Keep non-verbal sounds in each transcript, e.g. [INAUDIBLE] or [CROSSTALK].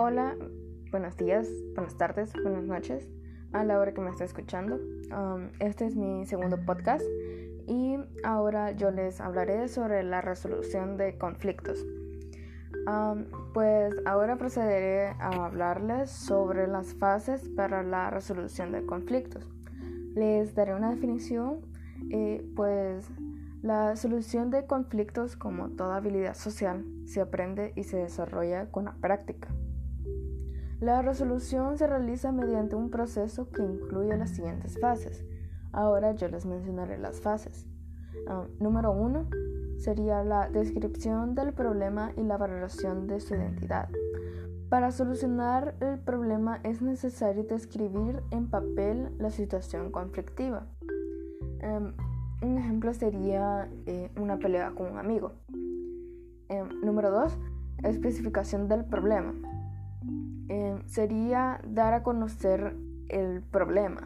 Hola, buenos días, buenas tardes, buenas noches a la hora que me está escuchando. Um, este es mi segundo podcast y ahora yo les hablaré sobre la resolución de conflictos. Um, pues ahora procederé a hablarles sobre las fases para la resolución de conflictos. Les daré una definición, eh, pues la solución de conflictos, como toda habilidad social, se aprende y se desarrolla con la práctica. La resolución se realiza mediante un proceso que incluye las siguientes fases. Ahora yo les mencionaré las fases. Ah, número uno sería la descripción del problema y la valoración de su identidad. Para solucionar el problema es necesario describir en papel la situación conflictiva. Em, un ejemplo sería eh, una pelea con un amigo. Em, número dos, especificación del problema. Em, sería dar a conocer el problema.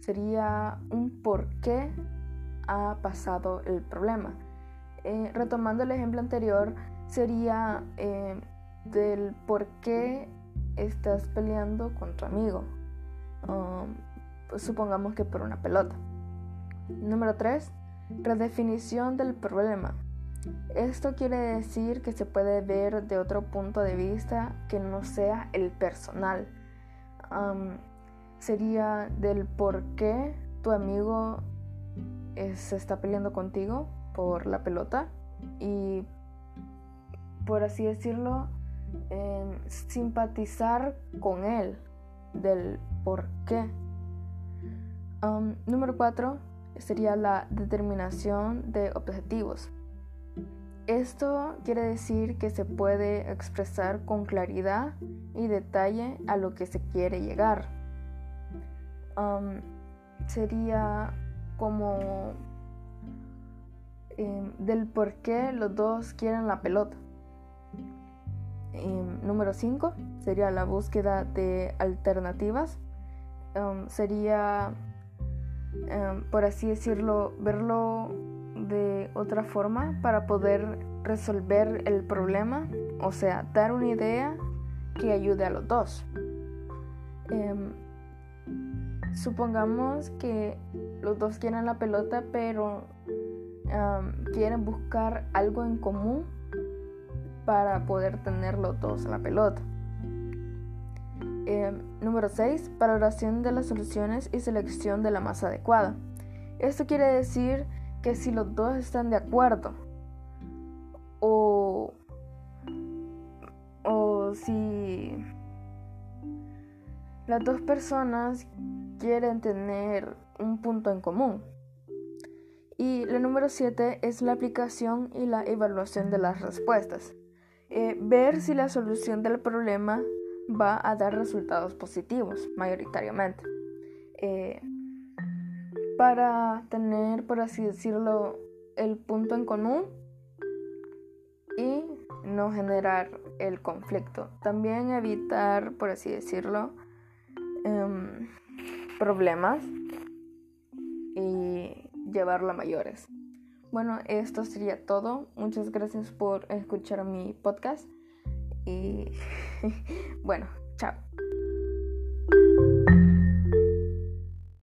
Sería un por qué ha pasado el problema. Eh, retomando el ejemplo anterior, sería em, del por qué estás peleando con tu amigo. Pues supongamos que por una pelota. Número 3. Redefinición del problema. Esto quiere decir que se puede ver de otro punto de vista que no sea el personal. sería del por qué tu amigo eh, se está peleando contigo por la pelota y, por así decirlo, em, simpatizar con él del por qué. número 4 sería la determinación de objetivos. Esto quiere decir que se puede expresar con claridad y detalle a lo que se quiere llegar. sería como em, del por qué los dos quieren la pelota. Em, número 5 sería la búsqueda de alternativas. sería Em, por así decirlo, verlo de otra forma para poder resolver el problema, o sea, dar una idea que ayude a los dos. Em, supongamos que los dos quieren la pelota, pero em, quieren buscar algo en común para poder tener los dos la pelota. Eh, número 6. Valoración de las soluciones y selección de la más adecuada. Esto quiere decir que si los dos están de acuerdo o, o si las dos personas quieren tener un punto en común. Y la número 7 es la aplicación y la evaluación de las respuestas. Eh, ver si la solución del problema va a dar resultados positivos mayoritariamente. Eh, para tener, por así decirlo, el punto en común y no generar el conflicto. También evitar, por así decirlo, em, problemas y llevarlo a mayores. Bueno, esto sería todo. Muchas gracias por escuchar mi podcast. Y [LAUGHS] bueno, chao.